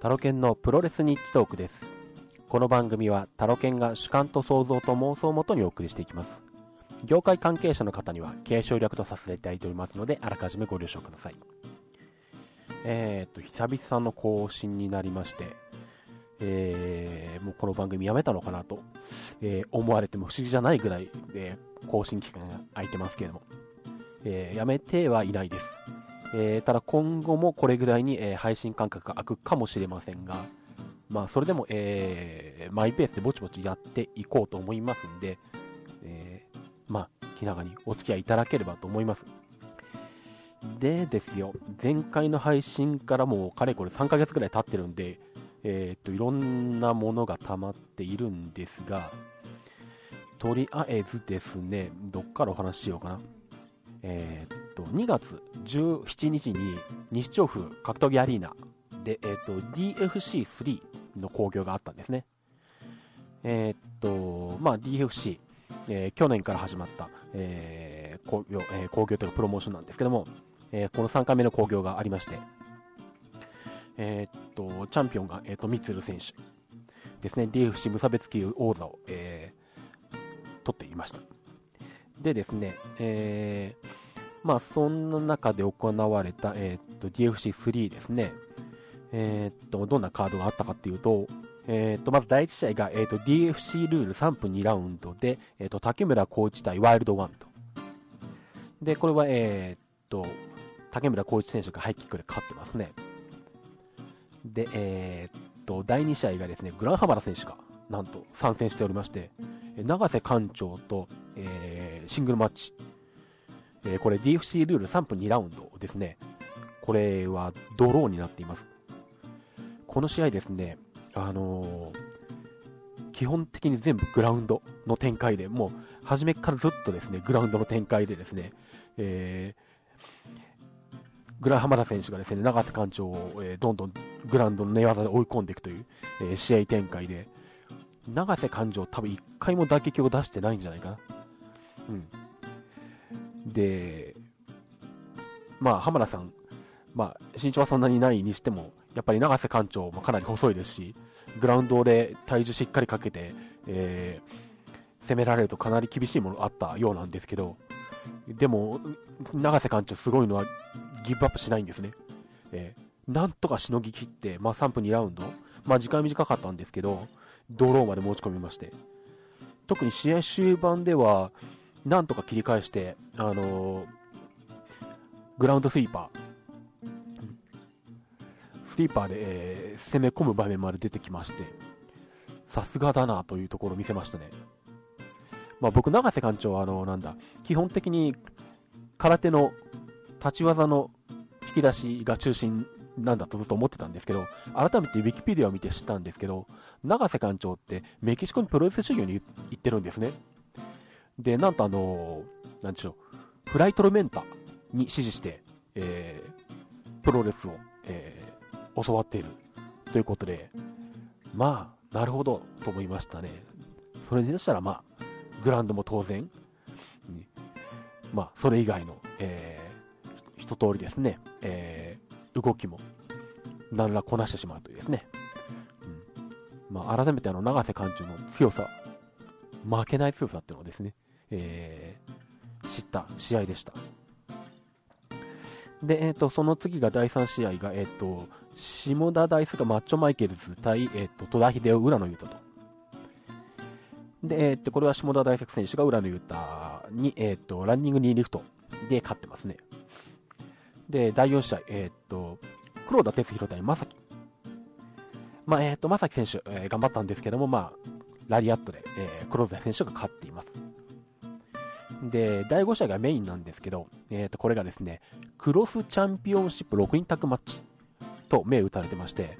タロケンのプロレス日記トークです。この番組はタロケンが主観と想像と妄想をもとにお送りしていきます。業界関係者の方には継承略とさせていただいておりますので、あらかじめご了承ください。えー、っと、久々の更新になりまして、えー、もうこの番組やめたのかなと、えー思われても不思議じゃないぐらい、えー更新期間が空いてますけれども、えーやめてはいないです。えーただ今後もこれぐらいに、えー配信間隔が空くかもしれませんが、まあそれでも、えーマイペースでぼちぼちやっていこうと思いますんで、えーまあ気長にお付き合いいただければと思います。でですよ、前回の配信からもうかれこれ3ヶ月ぐらい経ってるんで、えーっと、いろんなものが溜まっているんですが、とりあえずですね、どっからお話ししようかな。えーっと、2月17日に西調布格闘技アリーナで、えっと、DFC3 の興行があったんですね。えーっと、まあ DFC、えー去年から始まった、えー興行、えー興行というかプロモーションなんですけども、えーこの3回目の興行がありまして、えーっと、チャンピオンが、えーっと、ミツル選手ですね、DFC 無差別級王座を、えー取っていました。でですね、えーまあ、そんな中で行われた、えーっと、DFC3 ですね、えーっと、どんなカードがあったかっていうと、えーっと、まず第1試合が、えーっと、DFC ルール3分2ラウンドで、えっと、竹村浩一対ワイルドワンと。で、これは、えっと、竹村浩一選手がハイキックで勝ってますね。で、えっと、第2試合がですね、グランハマラ選手が、なんと参戦しておりまして、え長瀬館長と、えーシングルマッチ。えーこれ DFC ルール3分2ラウンドですね。これはドローになっています。この試合ですね、あのー基本的に全部グラウンドの展開で、もう初めからずっとですね、グラウンドの展開でですね、えーグラン浜田選手がですね、長瀬館長を、えーどんどんグラウンドの寝技で追い込んでいくという、えー試合展開で、長瀬勘定多分一回も打撃を出してないんじゃないかな。うん。で、まあ、浜田さん、まあ、身長はそんなにないにしても、やっぱり長瀬館長もかなり細いですし、グラウンドで体重しっかりかけて、えー攻められるとかなり厳しいものあったようなんですけど、でも、長瀬館長すごいのはギブアップしないんですね。えーなんとかしのぎ切って、まあ3分2ラウンド、まあ時間短かったんですけど、ドローまで持ち込みまして、特に試合終盤では、なんとか切り返して、あのーグラウンドスイーパー、スリーパーで、えー攻め込む場面まで出てきまして、さすがだなというところを見せましたね。まあ僕、永瀬館長は、あのなんだ、基本的に空手の立ち技の引き出しが中心なんだとずっと思ってたんですけど、改めてウィキペディアを見て知ったんですけど、永瀬館長ってメキシコにプロレス修行に行ってるんですね。で、なんとあの、なんでしょう、フライトルメンタに指示して、えープロレスを、えー教わっているということで、まあ、なるほどと思いましたね。それでしたら、まあ、グラウンドも当然、まあ、それ以外の、えー一通りですね、えー動きも、何らこなしてしまうというですね。うんまあ、改めてあの、長瀬館長の強さ、負けない強さっていうのをですね、えー知った試合でした。で、えっ、と、その次が第3試合が、えっ、と、下田大輔マッチョマイケルズ対、えっ、と、戸田秀夫、浦野裕太と。で、えっ、と、これは下田大輔選手が浦野裕太に、えっ、と、ランニング2リフトで勝ってますね。で、第4試合、えっ、と、黒田哲弘対正樹。まあ、えっ、と、正樹選手、えー頑張ったんですけども、まあ、ラリアットで、えー黒田選手が勝っています。で、第5試合がメインなんですけど、えっ、と、これがですね、クロスチャンピオンシップ6人タッグマッチと銘打たれてまして、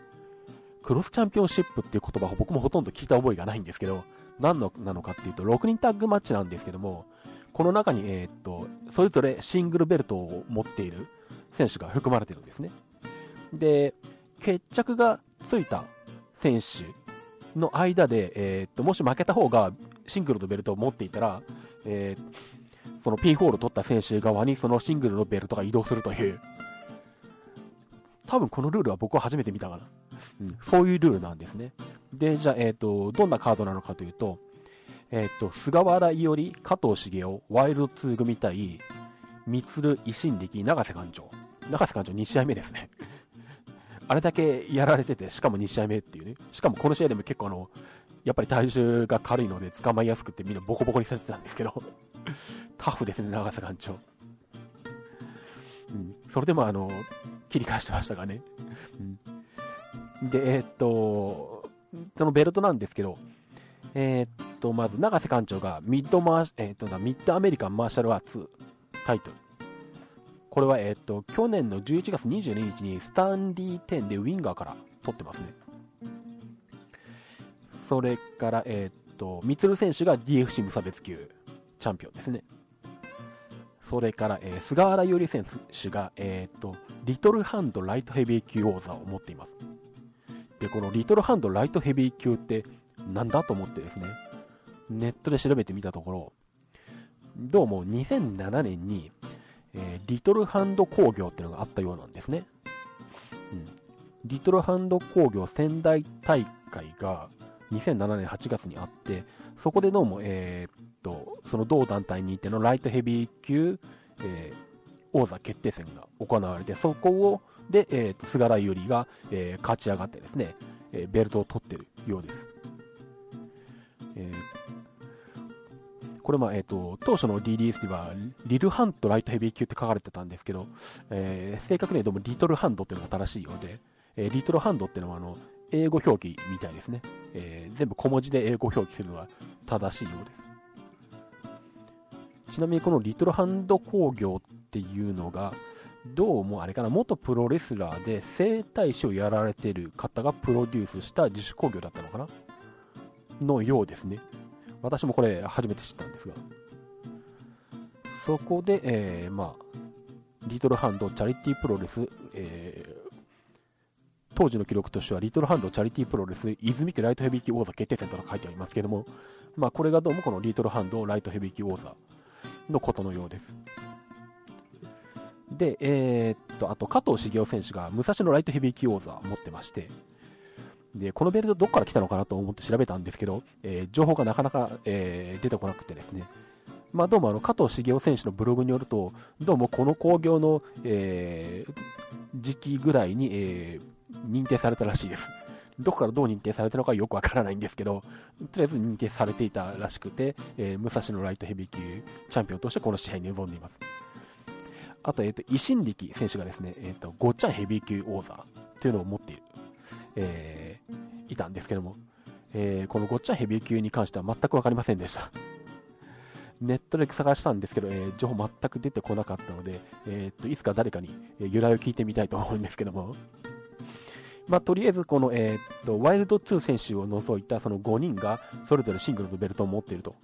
クロスチャンピオンシップっていう言葉を僕もほとんど聞いた覚えがないんですけど、何のなのかっていうと、6人タッグマッチなんですけども、この中に、えーと、それぞれシングルベルトを持っている選手が含まれてるんですね。で、決着がついた選手の間で、えーと、もし負けた方がシングルのベルトを持っていたら、えーそのピンホールを取った選手側にそのシングルのベルトが移動するという、多分このルールは僕は初めて見たかな。うん、そういうルールなんですね。で、じゃあ、えっ、ー、と、どんなカードなのかというと、えっ、ー、と、菅原伊織、加藤茂雄、ワイルド2組対、三鶴、維新力、永瀬館長。永瀬館長2試合目ですね。あれだけやられてて、しかも2試合目っていうね。しかもこの試合でも結構あの、やっぱり体重が軽いので捕まりやすくてみんなボコボコにされてたんですけど、タフですね、長瀬館長。うん、それでもあの、切り返してましたがね。うん、で、えー、っと、そのベルトなんですけど、えー、っと、まず、永瀬館長がミッドマー、えー、っと、ミッドアメリカンマーシャルアーツタイトル。これは、えっと、去年の11月22日にスタンリー10でウィンガーから取ってますね。それから、えっと、ミツル選手が DFC 無差別級チャンピオンですね。それから、えー、菅原優里選手が、えっと、リトルハンドライトヘビー級王座を持っています。で、このリトルハンドライトヘビー級ってなんだと思ってですね、ネットで調べてみたところ、どうも2007年に、えー、リトルハンド工業っていうのがあったようなんですね。うん、リトルハンド工業仙台大会が2007年8月にあって、そこでどうも、えー、っと、その同団体にいてのライトヘビー級、えー、王座決定戦が行われて、そこを、で、えー、っと、菅原由里が、えー、勝ち上がってですね、えー、ベルトを取ってるようです。えー、これ、まあ、えっ、と、当初のリリースでは、リルハントライトヘビー級って書かれてたんですけど、えー、正確にはどうもリトルハンドっていうのが正しいようで、えー、リトルハンドっていうのは、あの、英語表記みたいですね。えー、全部小文字で英語表記するのは正しいようです。ちなみにこのリトルハンド工業っていうのが、どうもあれかな、元プロレスラーで整体師をやられてる方がプロデュースした自主工業だったのかな？のようですね。私もこれ初めて知ったんですが。そこで、えー、まあ、リトルハンドチャリティープロレス、えー、当時の記録としては、リトルハンドチャリティープロレス泉家ライトヘビー級王座決定戦と書いてありますけども、まあ、これがどうもこのリトルハンドライトヘビー級王座のことのようです。で、えー、っと、あと加藤茂雄選手が武蔵野ライトヘビー級王座を持ってまして、で、このベルトどこから来たのかなと思って調べたんですけど、えー、情報がなかなか、えー、出てこなくてですね、まあ、どうもあの加藤茂雄選手のブログによると、どうもこの興行の、えー、時期ぐらいに、えー、認定されたらしいです。どこからどう認定されたのかよくわからないんですけど、とりあえず認定されていたらしくて、えー、武蔵野ライトヘビー級チャンピオンとしてこの試合に臨んでいます。あと、えっ、ー、と、維新力選手がですね、えっ、ー、と、ごっちゃんヘビー級王座というのを持っている、えー、いたんですけども、えー、このごっちゃんヘビー級に関しては全くわかりませんでした。ネットで探したんですけど、えー、情報全く出てこなかったので、えー、といつか誰かに由来を聞いてみたいと思うんですけども、まあ、とりあえずこの、えー、っと、ワイルド2選手を除いたその5人が、それぞれシングルのベルトを持っていると。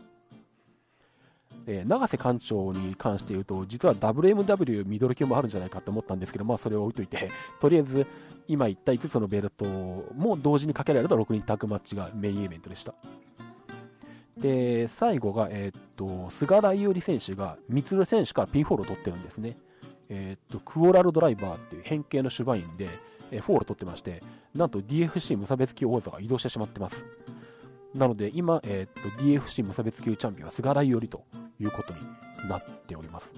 えー、長瀬館長に関して言うと、実は WMW ミドル級もあるんじゃないかと思ったんですけど、まあそれを置いといて、とりあえず今言った5つのベルトも同時にかけられた6人タッグマッチがメインイベントでした。で、最後が、えー、っと、菅原伊織選手が、三鶴選手からピンフォールを取ってるんですね。えー、っと、クオラルドライバーっていう変形の手バインで、えフォール取ってまして、なんと DFC 無差別級王座が移動してしまってます。なので今、えー、と DFC 無差別級チャンピオンは菅原伊織ということになっております。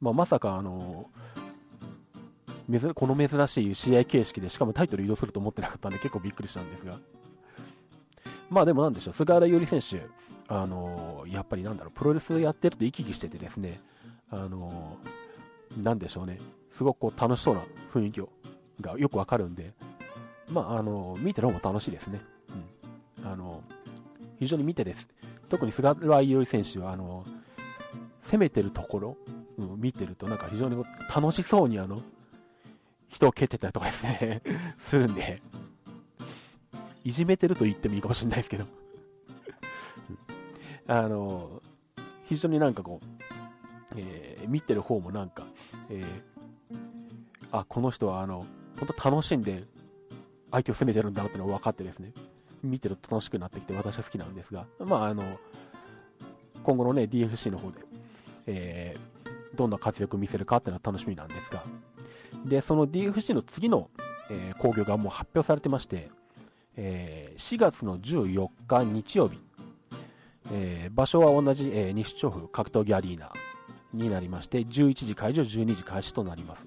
まあ、まさか、あのこの珍しい試合形式で、しかもタイトル移動すると思ってなかったんで結構びっくりしたんですが。まあでもなんでしょう、菅原より選手、あのやっぱりなんだろう、プロレスやってると生き生きしててですね、あのなんでしょうね、すごくこう楽しそうな雰囲気をがよくわかるんで、まあ、あの、見てる方も楽しいですね。うん。あの、非常に見てです。特に菅原伊織選手は、あの、攻めてるところ、うん、見てるとなんか非常に楽しそうにあの、人を蹴ってたりとかですね するんで、いじめてると言ってもいいかもしれないですけどあの、非常になんかこう、えー、見てる方もなんか、えー、あ、この人はあの、本当楽しんで相手を攻めてるんだなってのが分かってですね、見てると楽しくなってきて私は好きなんですが、まああの、今後のね、DFC の方で、えー、どんな活躍を見せるかっていうのは楽しみなんですが、で、その DFC の次の、えー、興行がもう発表されてまして、えー、4月の14日日曜日、えー、場所は同じ、えー、西調布格闘技アリーナになりまして、11時会場、12時開始となります。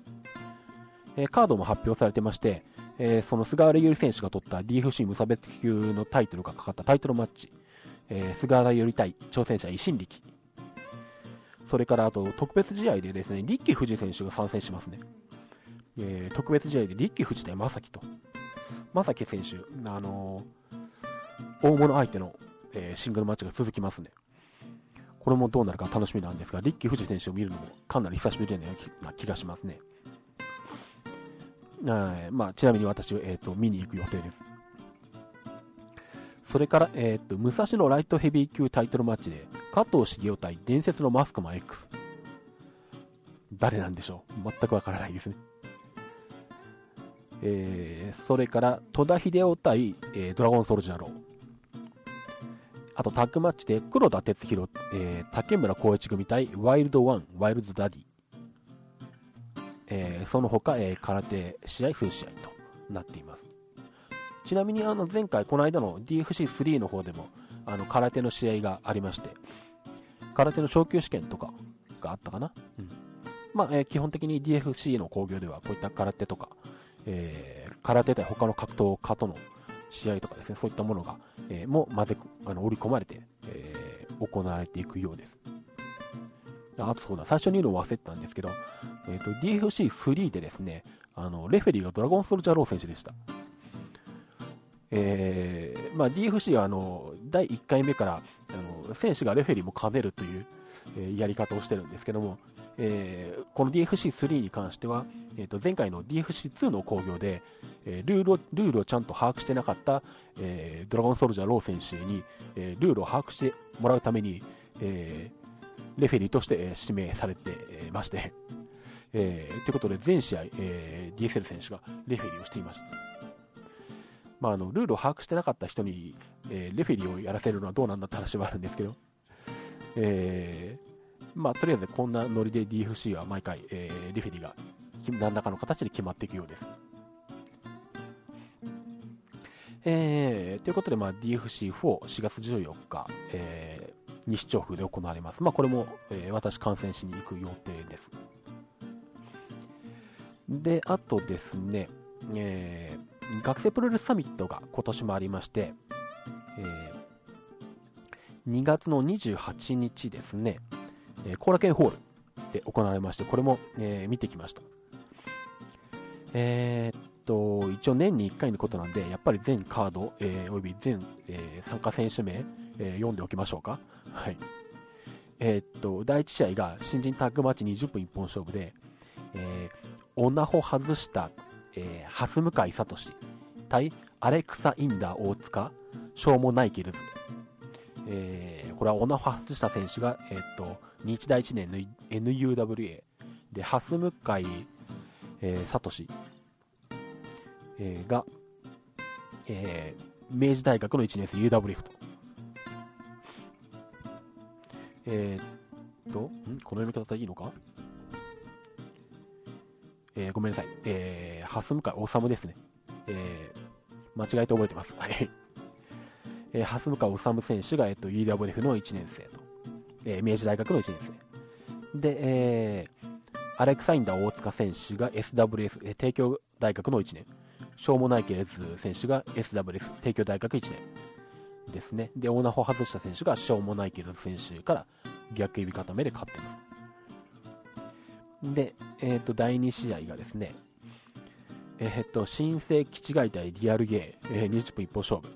え、カードも発表されてまして、え、その菅原優里選手が取った DFC 無差別級のタイトルがかかったタイトルマッチ、え、菅原優里対挑戦者維新力、それからあと特別試合でですね、リッキー富士選手が参戦しますね。えー、特別試合でリッキー富士対正樹と。正樹選手、あのー、大物相手の、えー、シングルマッチが続きますね。これもどうなるか楽しみなんですが、リッキー富士選手を見るのもかなり久しぶりな気がしますね。まあ、ちなみに私は、えーと、見に行く予定です。それから、えーと、武蔵野ライトヘビー級タイトルマッチで、加藤茂雄対伝説のマスクマン X。誰なんでしょう？全くわからないですね。えー、それから戸田秀夫対、えー、ドラゴンソルジャーロー。あとタッグマッチで黒田哲弘、えー、竹村光一組対ワイルドワン、ワイルドダディ。えー、その他、えー、空手試合数試合となっています。ちなみにあの前回、この間の DFC3 の方でもあの空手の試合がありまして、空手の昇級試験とかがあったかな？うんまあえー、基本的に DFC の興行ではこういった空手とか、えー、空手対他の格闘家との試合とかですね、そういったものが、えー、も混ぜあの織り込まれて、えー、行われていくようです。あとそうだ、最初に言うのを忘れてたんですけど、えーと、DFC3 でですね、あのレフェリーがドラゴンソルジャーロー選手でした。えーまあ、DFC はあの第1回目からあの選手がレフェリーも兼ねるという、えー、やり方をしてるんですけども、えー、この DFC3 に関しては、えー、と前回の DFC2 の興行で、えー、ルールをルールをちゃんと把握してなかった、えー、ドラゴンソルジャーロー選手に、えー、ルールを把握してもらうために、えー、レフェリーとして、え、指名されて、まして、えー、ということで全試合、えー、DSL 選手がレフェリーをしていました。まあ、あのルールを把握してなかった人に、えー、レフェリーをやらせるのはどうなんだって話はあるんですけど、えー、まあ、とりあえずこんなノリで DFC は毎回、えー、リフェリーが何らかの形で決まっていくようです。えー、ということで、まあ、DFC4、4月14日、えー、西調布で行われます。まあ、これも、えー、私、観戦しに行く予定です。で、あとですね、えー、学生プロレスサミットが今年もありまして、えー、2月の28日ですね、えー、コーラケンホールで行われまして、これも、えー、見てきました。えー、っと、一応年に1回のことなんで、やっぱり全カード、えー、および全、えー、参加選手名、えー、読んでおきましょうか。はい。えー、っと、第1試合が新人タッグマッチ20分一本勝負で、えー、オナホ外した、えー、ハス向井聡対アレクサ・インダー大塚、ショーモ・ナイケルズ。えー、これはオナホ外した選手が、えー、っと、日大1年の NUWA で、ハス向井、えー、聡、えー、が、えー、明治大学の1年生 UWF と。えー、っと、ん？この読み方でいいのか？えー、ごめんなさい。えー、ハス向井治ですね。えー、間違えて覚えてます。はい。えー、ハス向井治選手が、えっと、UWF の1年生と。えー、明治大学の1年生。で、えー、アレクサインダー大塚選手が SWS、えー、帝京大学の1年。ショーモナイケレズ選手が SWS、帝京大学1年。ですね。で、オーナーを外した選手がショーモナイケルズ選手から逆指固めで勝ってます。で、えっ、ー、と、第2試合がですね、えっ、ー、と、新生基地外対リアルゲー、えー、20分一本勝負。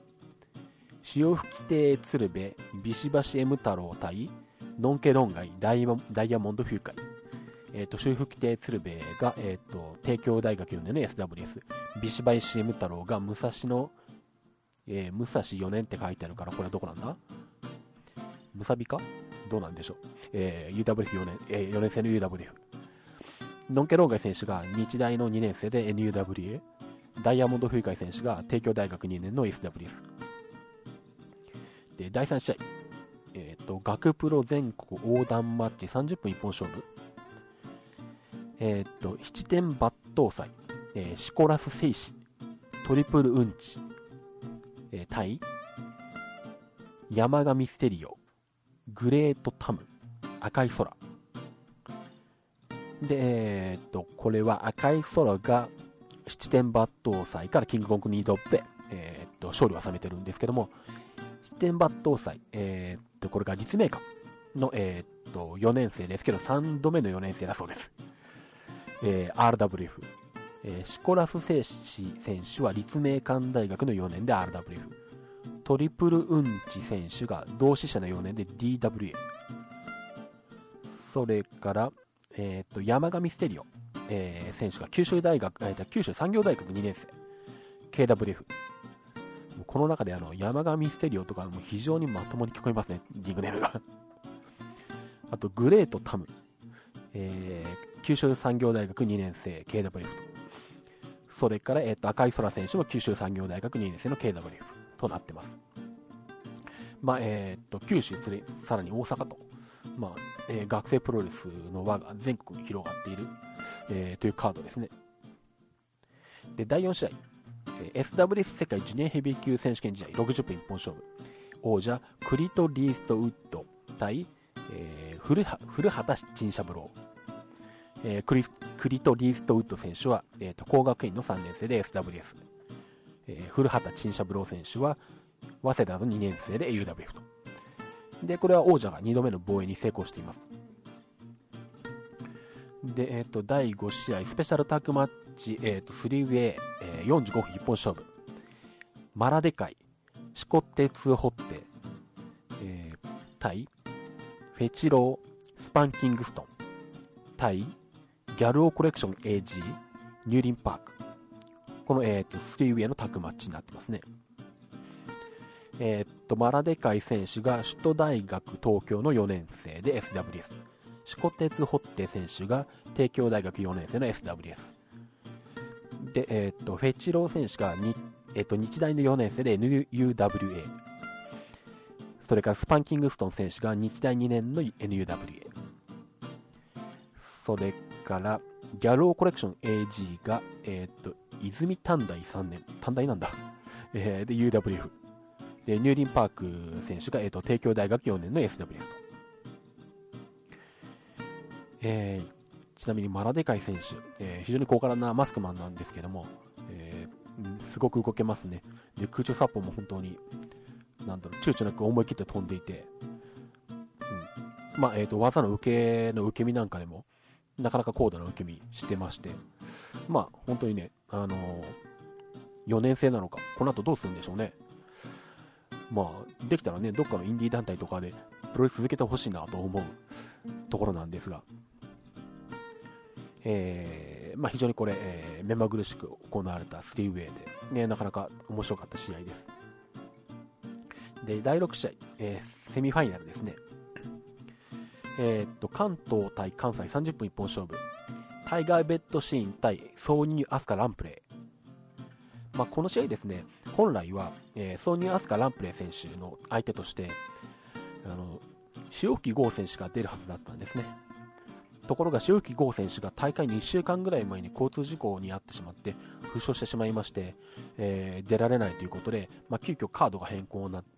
潮吹亭鶴瓶、ビシバシ M 太郎対ノンケロンガイダイヤモンドフューカイ。えっ、ー、と、修復亭鶴瓶が、えっ、ー、と、帝京大学4年の SWS。ビシバイ CM 太郎が武蔵野、えー、武蔵4年って書いてあるから、これはどこなんだ？ムサビか？どうなんでしょう？えー、UWF4 年、えー、4年生の UWF。ノンケロンガイ選手が日大の2年生で NUWA。ダイヤモンドフューカイ選手が帝京大学2年の SWS。で、第3試合。と、学プロ全国横断マッチ30分一本勝負。えっ、と、七点抜刀祭。えー、シコラス・セイシ、トリプル・ウンチ、えー、対、山上ステリオ、グレート・タム、赤い空。で、えー、っと、これは赤い空が七点抜刀祭からキングコングに挑んで、え、っと、勝利を収めてるんですけども、七点抜刀祭、えー、っと、これが立命館の、えー、っと、4年生ですけど、3度目の4年生だそうです。えー、RWF。えー、シコラス聖史選手は立命館大学の4年で RWF。トリプルウンチ選手が同志社の4年で DWA。それから、えー、と山上ステリオ、えー、選手が九州大学、えー、九州産業大学2年生、KWF。この中であの山上ステリオとかも非常にまともに聞こえますね、リングネームが。あと、グレートタム、えー、九州産業大学2年生、KWF と。それから、えー、と赤い空選手も九州産業大学2年生の KWF となってます。まあえー、と九州、さらに大阪と、まあえー、学生プロレスの輪が全国に広がっている、えー、というカードですね。で、第4試合、えー、SWS 世界ジュニアヘビー級選手権試合60分一本勝負。王者、クリト・リースト・ウッド対、えー、古古畑陳三郎。えー、クリクリト・リースト・ウッド選手は、えーと、工学院の3年生で SWS。えー、古畑陳三郎選手は、早稲田の2年生で UWF と。で、これは王者が2度目の防衛に成功しています。で、えっ、ー、と、第5試合、スペシャルタッグマッチ、え、ー、と、フリーウェイ、えー、45分一本勝負。マラデカイ、シコテツホッテ、えー、対、フェチロー、スパンキングストン、対、ギャルオコレクション AG、ニューリンパーク。この、えっ、ー、と、フリーウェイのタッグマッチになってますね。えー、っと、マラデカイ選手が首都大学東京の4年生で SWS。シコテツホッテ選手が帝京大学4年生の SWS。で、えー、と、フェチロー選手がに、えー、と、日大の4年生で NUWA。それからスパンキングストン選手が日大2年の NUWA。それから、ギャローコレクション AG が、えっと、泉短大3年。短大なんだ。えー、で、UWF。で、ニューリンパーク選手が、えーと、帝京大学4年の SWS と。えー、ちなみにマラデカイ選手、えー、非常に高価なマスクマンなんですけども、えー、すごく動けますね。で、空中殺法も本当に、なんだろう、躊躇なく思い切って飛んでいて、うん、まあ、えっ、ー、と、技の受けの受け身なんかでも、なかなか高度な受け身してまして、まあ、本当にね、あのー、4年生なのか、この後どうするんでしょうね。まあ、できたらね、どっかのインディー団体とかでプロレス続けてほしいなと思うところなんですが、えー、まあ、非常にこれ、えー、目まぐるしく行われたスリーウェイで、ね、なかなか面白かった試合です。で、第6試合、えー、セミファイナルですね。え、っと、関東対関西30分一本勝負。タイガーベッドシーン対ソーニューアスカランプレイ。まあ、この試合ですね、本来は、えー、ソニー・アスカ・ランプレー選手の相手として、あの、塩吹剛選手が出るはずだったんですね。ところが塩吹剛選手が大会に1週間ぐらい前に交通事故に遭ってしまって負傷してしまいまして、えー、出られないということで、まあ、急遽カードが変更になって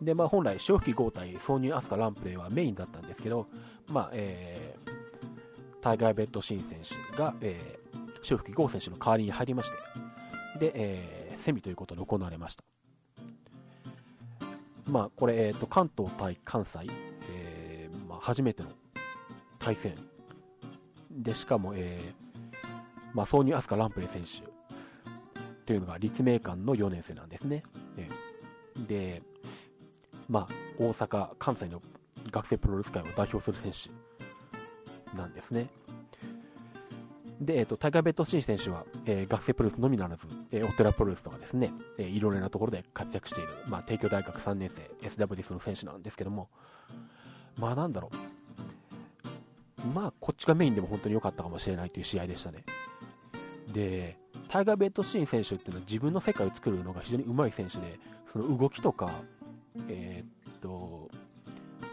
で、まあ、本来塩吹剛対ソニー・アスカ・ランプレーはメインだったんですけど、まあえー、タイガー・ベッド・シーン選手が、えー、塩吹剛選手の代わりに入りましてで、えーセミということで行われました。まあ、これ、えーと、関東対関西、初めての対戦で、しかも、えーまあ、ソーニー・アスカ・ランプレ選手というのが立命館の4年生なんですね。で、まあ、大阪、関西の学生プロレス界を代表する選手なんですね。で、えっ、と、タイガー・ベッド・シン選手は、えー、学生プロレスのみならず、えー、オテラプロレスとかですね、えー、いろいろなところで活躍している、まあ、帝京大学3年生、SWS の選手なんですけども、まあなんだろう、まあこっちがメインでも本当に良かったかもしれないという試合でしたね。で、タイガー・ベッド・シーン選手っていうのは自分の世界を作るのが非常に上手い選手で、その動きとか、えー、っと、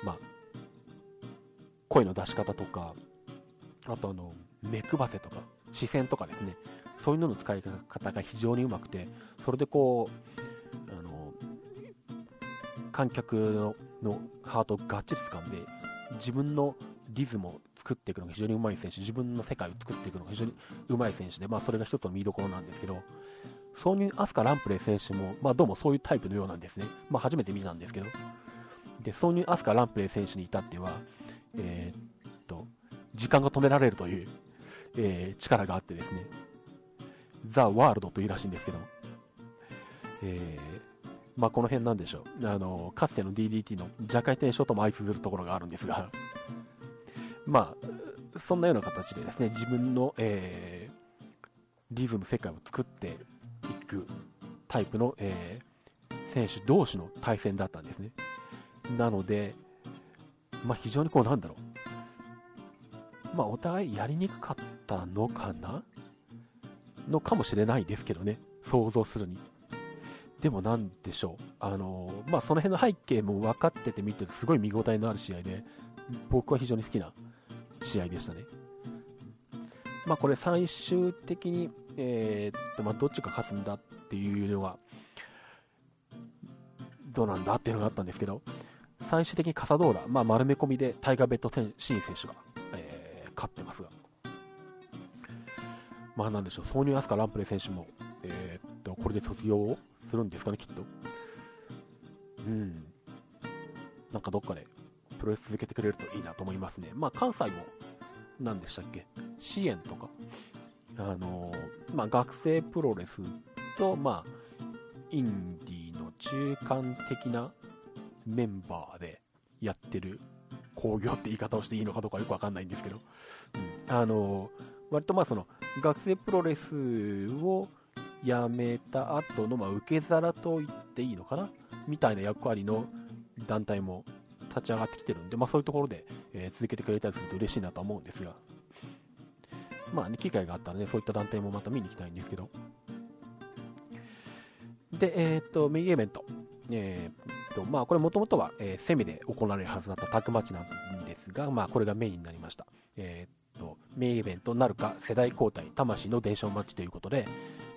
まあ、声の出し方とか、あとあの、目配せとか、視線とかですね、そういうのの使い方が非常にうまくて、それでこう、あの、観客ののハートをがっちり掴んで、自分のリズムを作っていくのが非常にうまい選手、自分の世界を作っていくのが非常にうまい選手で、まあ、それが一つの見どころなんですけど、挿入アスカ・ランプレー選手も、まあ、どうもそういうタイプのようなんですね。まあ、初めて見たんですけど。で、挿入アスカ・ランプレー選手に至っては、えー、っと、時間が止められるという、えー、力があってですね、ザ・ワールドというらしいんですけど、えー、まあ、この辺なんでしょう。あの、かつての DDT の弱回転ショートも相通ずるところがあるんですが、まあ、そんなような形でですね、自分の、えー、リズム世界を作っていくタイプの、えー、選手同士の対戦だったんですね。なので、まあ、非常にこうなんだろう。まあ、お互いやりにくかったのかな？のかもしれないですけどね。想像するに。でもなんでしょう。あのまあ、その辺の背景も分かってて見てるとすごい見応えのある試合で、僕は非常に好きな試合でしたね。まあ、これ最終的に、えー、っと、まあ、どっちが勝つんだっていうのは、どうなんだっていうのがあったんですけど、最終的にカサドーラ、まあ、丸め込みでタイガー・ベッド・シーン選手が、えー、勝ってますが、まあなんでしょう、ソーニュー・アスカ・ランプレ選手も、えー、っと、これで卒業をするんですかね、きっと。うん。なんかどっかでプロレス続けてくれるといいなと思いますね。まあ関西も、何でしたっけ、支援とか、あのー、まあ学生プロレスと、まあ、インディーの中間的なメンバーでやってる工業って言い方をしていいのかどうかよくわかんないんですけど、うん、あの割とまあその学生プロレスを辞めた後のまあ受け皿と言っていいのかな？みたいな役割の団体も立ち上がってきてるんで、まあ、そういうところで、えー、続けてくれたりすると嬉しいなと思うんですが、まあね、機会があったらね、そういった団体もまた見に行きたいんですけど。で、えー、っと、メインイベント。えー、と、まあ、これもともとは、えー、セミで行われるはずだったタッグマッチなんですが、まあ、これがメインになりました。えー、と、メインイベントなるか世代交代、魂の伝承マッチということで、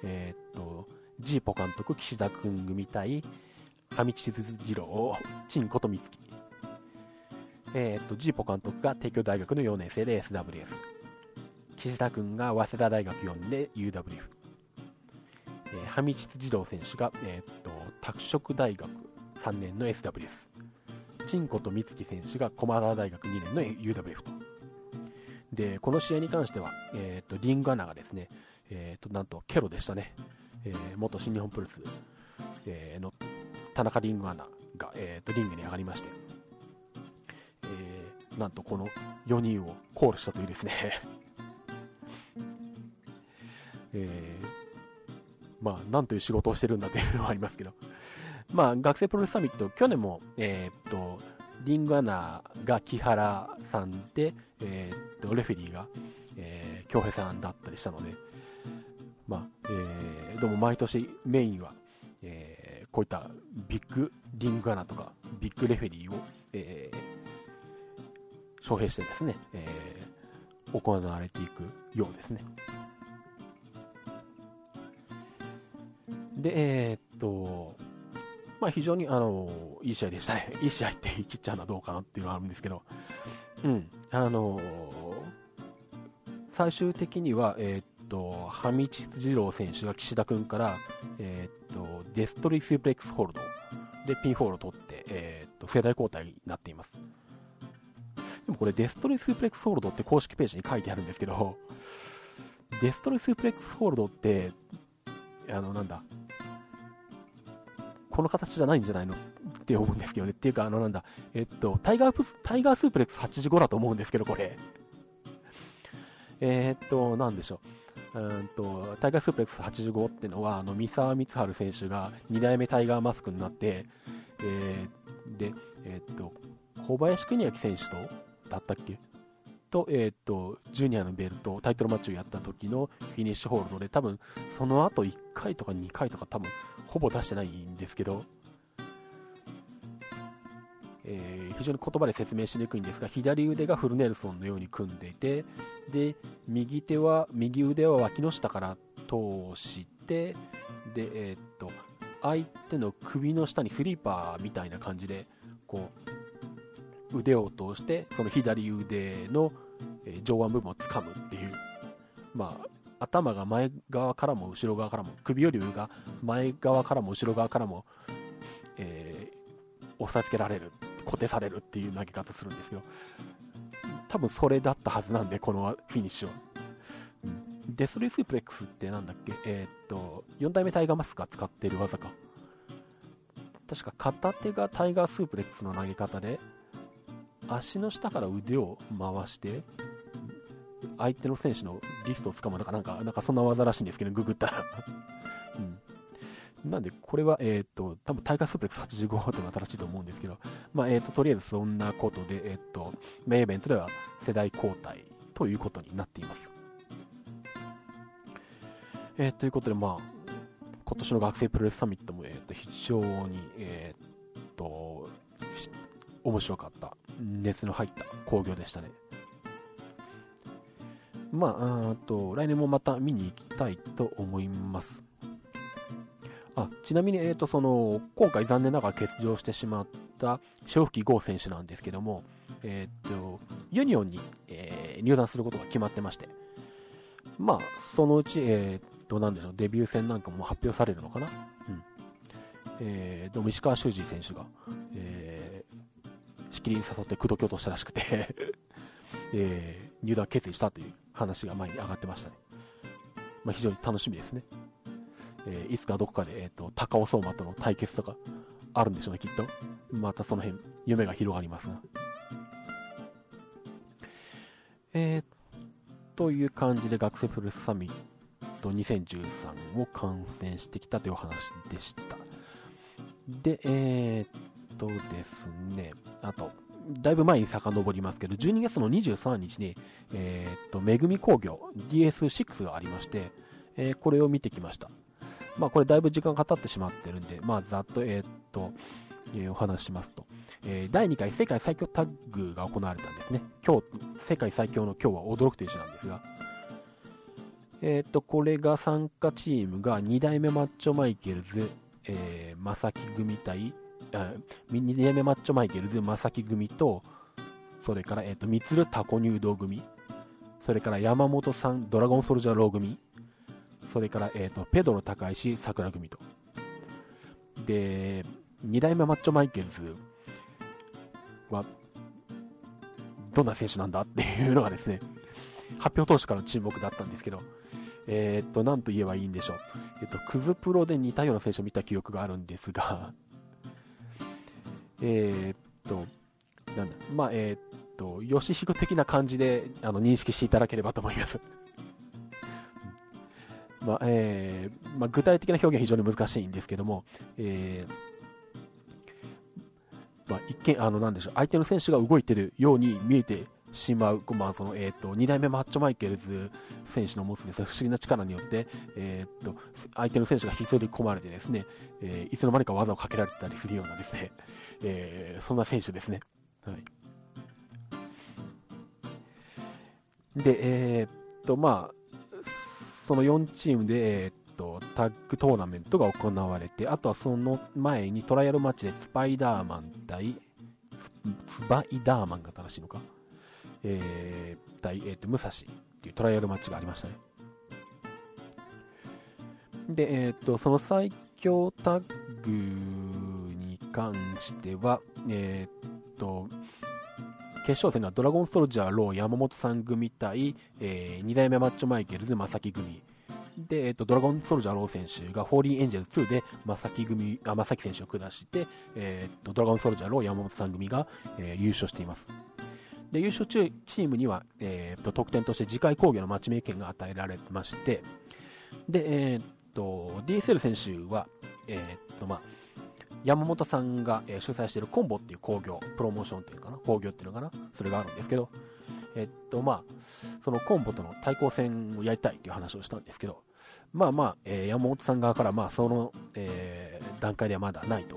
えー、っと、ジーポ監督、岸田君組対、ハミチズ次郎、チンコとミツキ。えー、っと、ジーポ監督が帝京大学の4年生で SWS。岸田君が早稲田大学4年で UWF。えー、ハミチツ次郎選手が、えー、っと、拓殖大学3年の SWS。チンコと美月選手が駒澤大学2年の UWF と。で、この試合に関しては、えっ、と、リングアナがですね、えっ、と、なんと、ケロでしたね。えー、元新日本プロレス、えー、の田中リングアナが、えっ、と、リングに上がりまして、なんとこの4人をコールしたというですね。えまあ、なんという仕事をしてるんだというのはありますけど、まあ、学生プロレスサミット、去年も、えー、っと、リングアナが木原さんで、えー、っと、レフェリーが、えー、京平さんだったりしたので、まあ、えー、どうも毎年メインは、えー、こういったビッグリングアナとか、ビッグレフェリーを、えー、招聘してですね、えー、行われていくようですね。で、えー、っと、まあ、非常に、あの、いい試合でしたね。いい試合って言い切っちゃうのはどうかなっていうのはあるんですけど、うん、あの、最終的には、えー、っと、ハミチツ二郎選手が岸田君から、えー、っと、デストリスープレックスホールドでピンフォールを取って、えー、っと、世代交代になって。もこれ、デストリースープレックスホールドって公式ページに書いてあるんですけど、デストリースープレックスホールドって、あの、なんだ、この形じゃないんじゃないのって思うんですけどね。っていうか、あのなんだ、えっと、タイガース、タイガースープレックス85だと思うんですけど、これ。え、っと、なんでしょう。うんと、タイガースープレックス85ってのは、あの、三沢光晴選手が2代目タイガーマスクになって、えー、で、えー、っと、小林邦明選手と、だったっけ？と、えっ、と、ジュニアのベルト、タイトルマッチをやった時のフィニッシュホールドで、多分、その後1回とか2回とか多分、ほぼ出してないんですけど、えー、非常に言葉で説明しにくいんですが、左腕がフルネルソンのように組んでいて、で、右手は、右腕は脇の下から通してで、えー、と相手の首の下にスリーパーみたいな感じでこう腕を通してその左腕の上腕部分をつかむっていう、まあ、頭が前側からも後ろ側からも首より上が前側からも後ろ側からも、えー、押さえつけられる固定されるっていう投げ方するんですけど多分それだったはずなんでこのフィニッシュは。デスリースープレックスってなんだっけ？えー、っと、4代目タイガーマスクが使ってる技か。確か片手がタイガースープレックスの投げ方で、足の下から腕を回して、相手の選手のリストを掴むのかなんか、なんかそんな技らしいんですけど、ググったら うん。なんで、これは、えっ、と、多分タイガースープレックス85ってのが新しいと思うんですけど、まあ、えっ、と、とりあえずそんなことで、えっ、と、メインイベントでは世代交代ということになっています。えー、ということで、まあ、今年の学生プロレスサミットも、えー、と非常に、えー、と面白かった、熱の入った興行でしたね。まあ、あと来年もまた見に行きたいと思います。あちなみに、えーと、その今回残念ながら欠場してしまった潮吹郷選手なんですけども、えーと、ユニオンに、えー、入団することが決まってまして、まあ、そのうち、えーどうなんでしょう、デビュー戦なんかも発表されるのかな。うん。えー、でも石川修司選手が、えー、しきりに誘って口説き落としたらしくて えー、入団決意したという話が前に上がってましたね。まあ、非常に楽しみですね。えー、いつかどこかで、えっ、ー、と、高尾相馬との対決とかあるんでしょうね、きっと。またその辺、夢が広がりますが。えー、という感じで学生プロレスサミット2013を観戦してきたというお話でした。で、えー、っとですね、あと、だいぶ前に遡りますけど、12月の23日に、えー、っと、めぐみ工業 DS6 がありまして、えー、これを見てきました。まあ、これだいぶ時間が経ってしまってるんで、まあ、ざっと、えー、っと、えー、お話しますと、えー、第2回世界最強タッグが行われたんですね。今日、世界最強の今日は驚くという字なんですが、えっ、と、これが参加チームが2代目マッチョマイケルズ、えー、正木組対、あ2代目マッチョマイケルズ、正木組と、それから、えっ、ー、と、みつるタコ入道組、それから山本さん、ドラゴンソルジャーロー組、それから、えっ、ー、と、ペドロ高石、桜組と。で、2代目マッチョマイケルズは、どんな選手なんだ？っていうのがですね、発表当初からの注目だったんですけど、えー、っと、なんと言えばいいんでしょう。えっと、クズプロで似たような選手を見た記憶があるんですが、えー、っと、なんだ、まあ、えー、っと、ヨシヒグ的な感じであの認識していただければと思います。まあえーまあ、具体的な表現は非常に難しいんですけども、えーまあ、一見、あのなんでしょう相手の選手が動いているように見えてしまう、まあそのえーと、2代目マッチョマイケルズ選手の持つです、ね、不思議な力によって、えーと、相手の選手が引きずり込まれてですね、えー、いつの間にか技をかけられたりするようなですね、えー、そんな選手ですね。はい、で、えーとまあ、その4チームで、えーとタッグトーナメントが行われて、あとはその前にトライアルマッチでスパイダーマン対スパイダーマンが正しいのか？えー、対、えーと、武蔵っていうトライアルマッチがありましたね。で、えっ、と、その最強タッグ関しては、えっ、と、決勝戦はドラゴンソルジャー、ロー、山本さん組対、えー、2代目マッチョマイケルズ、正木組。で、えっ、と、ドラゴンソルジャー、ロー選手が、フォーリーエンジェル2で、正木組、あ、正木選手を下して、えっ、と、ドラゴンソルジャー、ロー、山本さん組が、えー、優勝しています。で優勝中チームには、えーと、得点として次回工業のマッチメイキンが与えられまして、で、えーと、DSL 選手は、えーとまあ、山本さんが、え、主催しているコンボっていう工業、プロモーションっていうかな、工業っていうのかな、それがあるんですけど、えっ、とまあ、そのコンボとの対抗戦をやりたいっていう話をしたんですけど、まあまあ、えー、山本さん側から、まあ、その、えー、段階ではまだないと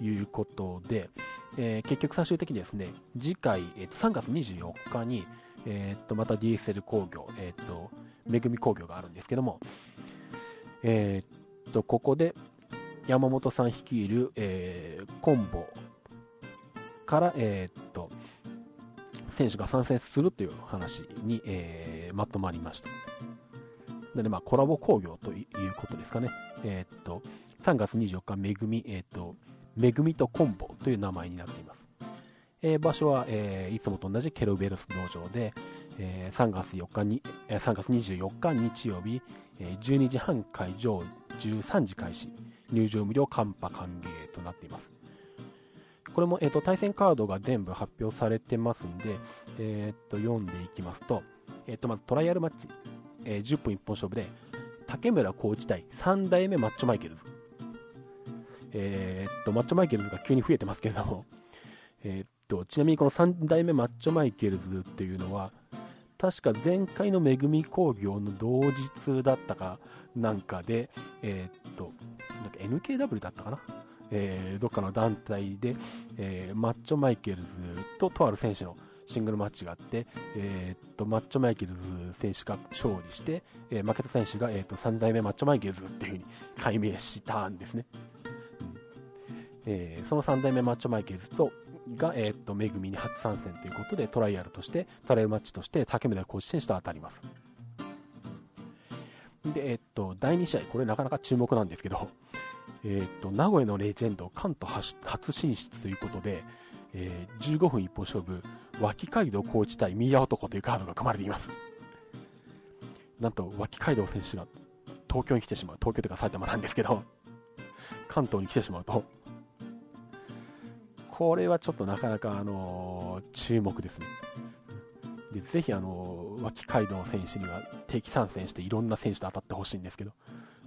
いうことで、えー、結局最終的にですね、次回、えー、と3月24日に、えー、とまた DSL 工業、えー、とめぐみ工業があるんですけども、え、っと、ここで山本さん率いる、えー、コンボから、えー、っと、選手が参戦するという話に、えー、まとまりました。で、まあ、コラボ工業ということですかね。えー、っと、3月24日、めぐみ、えー、っと、めぐみとコンボという名前になっています。えー、場所は、えー、いつもと同じケルベルス道場で、えー、3月4日に、えー、3月24日日曜日、えー、12時半会場、13時開始、入場無料カンパ歓迎となっています。これも、えーと、対戦カードが全部発表されてますんで、えーと、読んでいきますと、えーと、まずトライアルマッチ、えー、10分一本勝負で、竹村コーチ対3代目マッチョマイケルズ。えー、と、マッチョマイケルズが急に増えてますけれども、えー、と、ちなみにこの3代目マッチョマイケルズっていうのは、確か前回のめぐみ工業の同日だったかなんかで、えー、っと、なんか NKW だったかな？えー、どっかの団体で、えー、マッチョマイケルズととある選手のシングルマッチがあって、えー、っとマッチョマイケルズ選手が勝利して、え負けた選手が、えっと3代目マッチョマイケルズっていう風に改名したんですね。うんえその3代目マッチョマイケルズとが、えっとめぐみに初参戦ということでトライアルとしてトライアルマッチとして竹村コーチ選手と当たります。で、えっと、第2試合、これなかなか注目なんですけど、え、っと、名古屋のレジェンド、関東初進出ということで、えー、15分一本勝負、脇街道コーチ対宮男というカードが組まれています。なんと、脇街道選手が東京に来てしまう。東京というか埼玉なんですけど、関東に来てしまうと、これはちょっとなかなか、あのー、注目ですね。でぜひ、あの、脇街道選手には定期参戦していろんな選手と当たってほしいんですけど、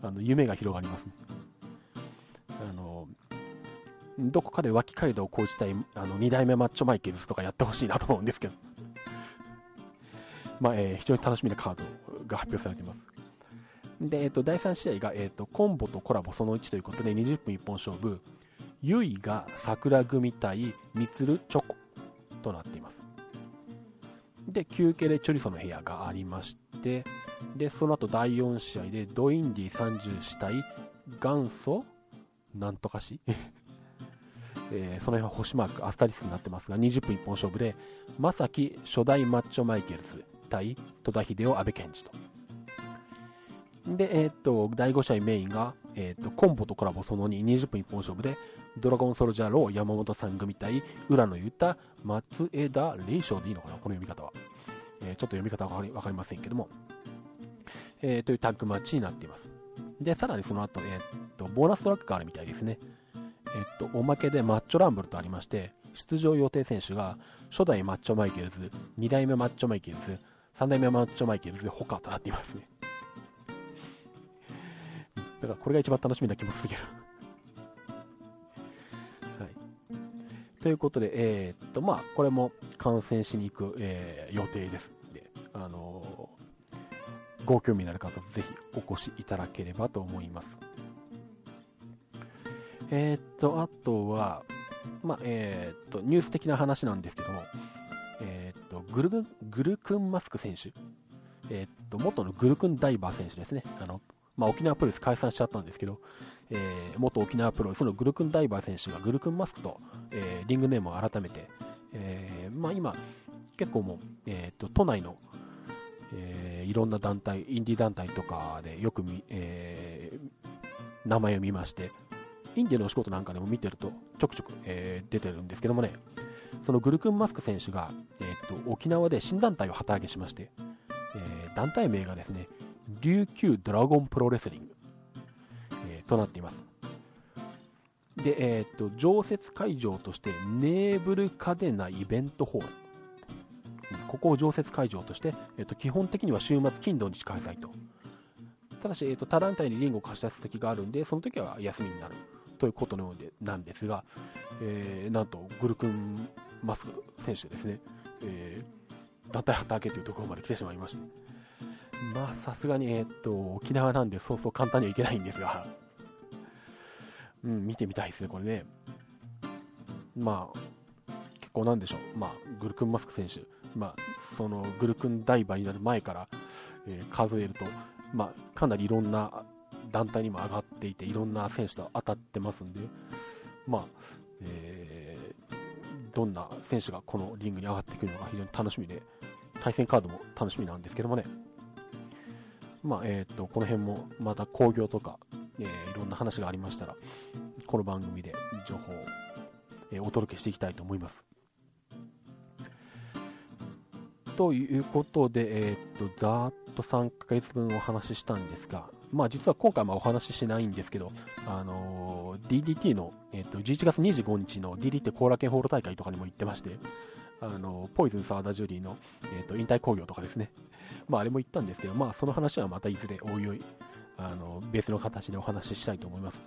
あの夢が広がりますね。あのどこかで脇街道を講じたいあの2代目マッチョマイケルズとかやってほしいなと思うんですけど、まあえー、非常に楽しみなカードが発表されています。で、えーと、第3試合が、えーと、コンボとコラボその1ということで20分一本勝負、ユイが桜組対ミツルチョコとなっています。で、休憩でチョリソの部屋がありまして、で、その後第4試合でドインディ30死体元祖なんとかし、えー、その辺は星マーク、アスタリスクになってますが、20分一本勝負で、まさき初代マッチョマイケルズ対戸田秀夫、阿部健二と。で、えー、っと、第5試合メインが、えー、っと、コンボとコラボその2、20分一本勝負で、ドラゴンソルジャーロー山本さん組対浦野裕太、松枝霊翔でいいのかな、この読み方は。えー、ちょっと読み方はわかりませんけども、えー、というタッグマッチになっています。で、さらにその後、えー、っと、ボーナストラックがあるみたいですね。えー、っと、おまけでマッチョランブルとありまして、出場予定選手が、初代マッチョマイケルズ、2代目マッチョマイケルズ、3代目マッチョマイケルズで他となっていますね。だからこれが一番楽しみな気もするけど。はい。ということで、えー、っと、まあ、これも観戦しに行く、えー、予定です。で、あのご興味のある方、ぜひお越しいただければと思います。えー、っと、あとは、まあ、えー、っと、ニュース的な話なんですけども、えー、っと、グルグルクンマスク選手、えっと、元のグルクンダイバー選手ですね。あの、まあ、沖縄プロレス解散しちゃったんですけど、えー、元沖縄プロレスのグルクンダイバー選手がグルクンマスクと、えー、リングネームを改めて、えー、まあ、今、結構もう、えーと都内のえー、いろんな団体、インディ団体とかでよくみ、えー、名前を見まして、インディのお仕事なんかでも見てるとちょくちょく、えー、出てるんですけどもね、そのグルクンマスク選手が、えーと、沖縄で新団体を旗揚げしまして、えー、団体名がですね、琉球ドラゴンプロレスリング、えー、となっています。で、えっ、と、常設会場としてネーブルカデナイベントホール、ここを常設会場として、えっと、基本的には週末金土日開催と。ただし、えっと、他団体にリングを貸し出す時があるんで、その時は休みになるということのようでなんですが、えー、なんと、グルクンマスク選手ですね、えー、団体旗揚げというところまで来てしまいまして、まあ、さすがに、えっと、沖縄なんでそうそう簡単にはいけないんですが、うん、見てみたいですね、これね。まあ、結構なんでしょう、まあ、グルクンマスク選手、まあ、そのグルクンダイバーになる前から、えー、数えると、まあ、かなりいろんな団体にも上がっていて、いろんな選手と当たってますんで、まあ、えー、どんな選手がこのリングに上がってくるのか非常に楽しみで、対戦カードも楽しみなんですけどもね、まあ、えっ、ー、と、この辺もまた興行とか、えー、いろんな話がありましたら、この番組で情報を、えー、お届けしていきたいと思います。ということで、えっ、と、ざーっと3ヶ月分お話ししたんですが、まあ実は今回もお話ししないんですけど、あのー、DDT の、えっ、と、11月25日の DDT 後楽園ホール大会とかにも行ってまして、あの、ポイズン沢田ジュリーの、えっ、と、引退工業とかですね。まああれも言ったんですけど、まあその話はまたいずれおいおい、あの、別の形でお話ししたいと思います。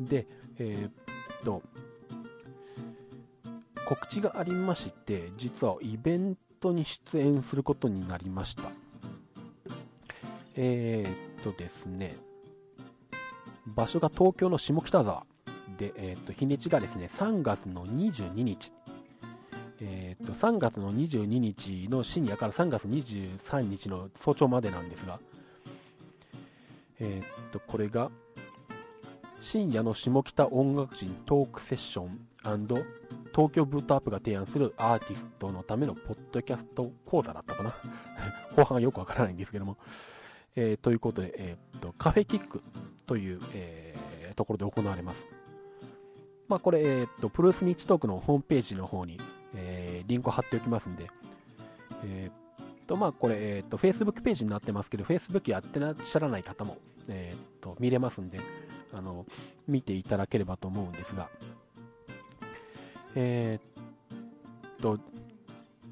で、えっと、告知がありまして、実はイベントに出演することになりました。えー、っとですね、場所が東京の下北沢で、えー、っと日にちがですね、3月の22日。えー、っと、3月の22日の深夜から3月23日の早朝までなんですが、えっと、これが、深夜の下北音楽人トークセッション東京ブートアップが提案するアーティストのためのポッドキャスト講座だったかな後半はよくわからないんですけども。えー、ということで、えー、っと、カフェキックという、えー、ところで行われます。まあ、これ、えー、っと、プルースニッチトークのホームページの方に、リンクを貼っておきますんで、えっと、まあ、これ、えっと、Facebook ページになってますけど、Facebook やってらっしゃらない方も、えっと、見れますんで、あの、見ていただければと思うんですが、えー、っと、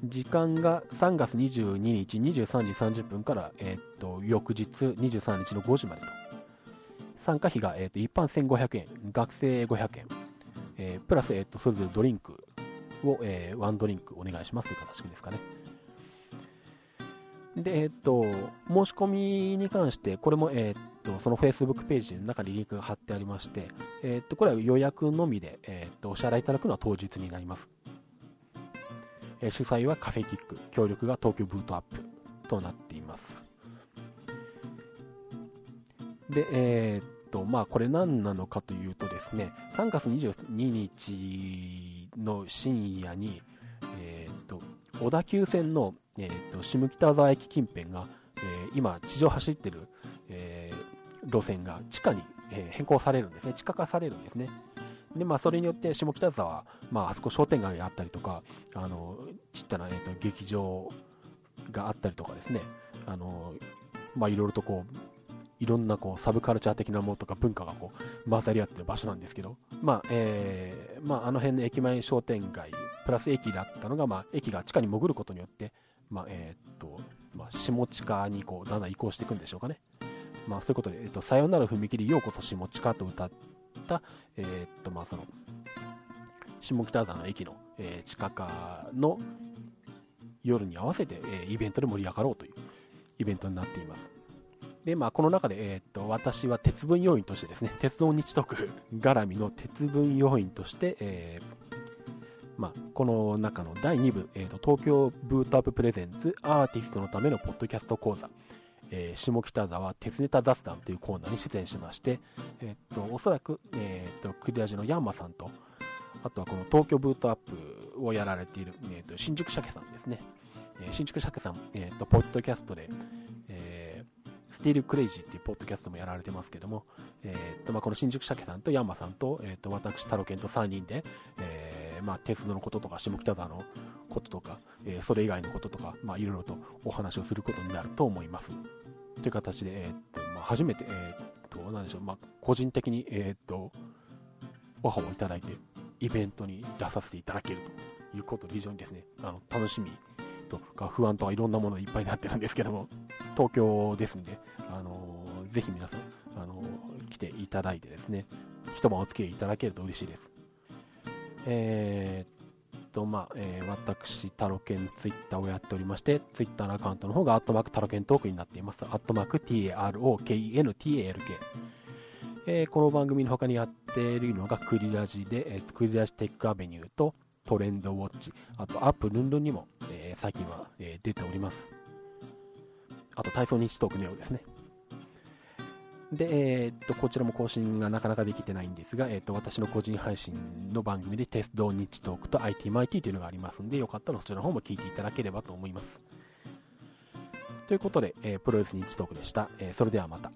時間が3月22日23時30分から、えー、っと、翌日23日の5時までと。参加費が、えー、っと、一般1500円、学生500円、えプラス、えっと、それぞれドリンク。を、えー、ワンドリンクお願いしますという形ですかね。で、えっと、申し込みに関して、これも、えっと、その Facebook ページの中にリンクが貼ってありまして、えっと、これは予約のみで、えっと、お支払いいただくのは当日になります。え主催はカフェキック、協力が東京ブートアップとなっています。で、えー、っと、まあ、これ何なのかというとですね、3月22日の深夜に、えー、っと、小田急線のえーと、下北沢駅近辺が、えー、今、地上走ってる、えー、路線が地下に、えー、変更されるんですね。地下化されるんですね。で、まあ、それによって下北沢、まあ、あそこ商店街があったりとか、あの、ちっちゃな、えーと、劇場があったりとかですね、あの、まあ、いろいろとこう、いろんなこうサブカルチャー的なものとか文化がこう混ざり合ってる場所なんですけど、まあえーまあ、あの辺の駅前商店街プラス駅だったのが、まあ、駅が地下に潜ることによって、まあ、えー、っと、まあ、下地下にこう、だんだん移行していくんでしょうかね。まあ、そういうことで、えっと、さよなら踏切ようこそ下地下と歌った、えー、っと、まあ、その、下北沢の駅の、えー、地下化の夜に合わせて、えー、イベントで盛り上がろうというイベントになっています。で、まあ、この中で、えー、っと、私は鉄分要員としてですね、鉄道日特絡みの鉄分要員として、えー、まあ、この中の第2部、えーと、東京ブートアッププレゼンツアーティストのためのポッドキャスト講座、えー、下北沢鉄ネタ雑談というコーナーに出演しまして、えーと、おそらく、えーと、クリアジのヤンマさんと、あとはこの東京ブートアップをやられている、えー、と新宿鮭さんですね。えー、新宿鮭さん、えー、とポッドキャストで、スティールクレイジーっていうポッドキャストもやられてますけども、えーとまあ、この新宿鮭さんとヤンマさんと、えー、と私、タロケンと3人で、えー、まあ、鉄道のこととか、下北沢のこととか、えー、それ以外のこととか、まあ、いろいろとお話をすることになると思います。という形で、えー、っと、まあ、初めて、えー、っと、なんでしょう、まあ、個人的に、えー、っと、オファーをいただいて、イベントに出させていただけるということで、非常にですね、あの、楽しみとか不安とかいろんなものでいっぱいになってるんですけども、東京ですんで、あのぜひ皆さん、あの来ていただいてですね、一晩お付き合いいただけると嬉しいです。えー、っと、まあ、えー、私、タロケンツイッターをやっておりまして、ツイッターのアカウントの方が、アットマークタロケントークになっています。アットマーク TAROKENTALK。えー、この番組の他にやっているのが、クリラジで、えー、クリラジテックアベニューと、トレンドウォッチ、あとアップルンルンにも、えー、最近は、えー、出ております。あと体操日トークネオですね。で、えー、っと、こちらも更新がなかなかできてないんですが、えー、っと、私の個人配信の番組で鉄道日トークと IT マイティというのがありますんで、よかったらそちらの方も聞いていただければと思います。ということで、えー、プロレス日トークでした。えそれではまた。